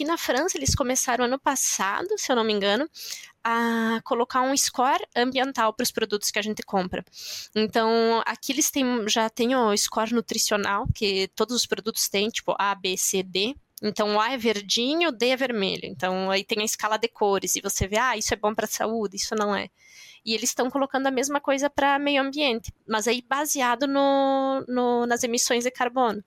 aqui na França eles começaram ano passado, se eu não me engano, a colocar um score ambiental para os produtos que a gente compra. Então, aqui eles têm, já têm o score nutricional, que todos os produtos têm, tipo A, B, C, D. Então, o A é verdinho, o D é vermelho. Então, aí tem a escala de cores e você vê, ah, isso é bom para a saúde, isso não é. E eles estão colocando a mesma coisa para meio ambiente, mas aí baseado no, no, nas emissões de carbono.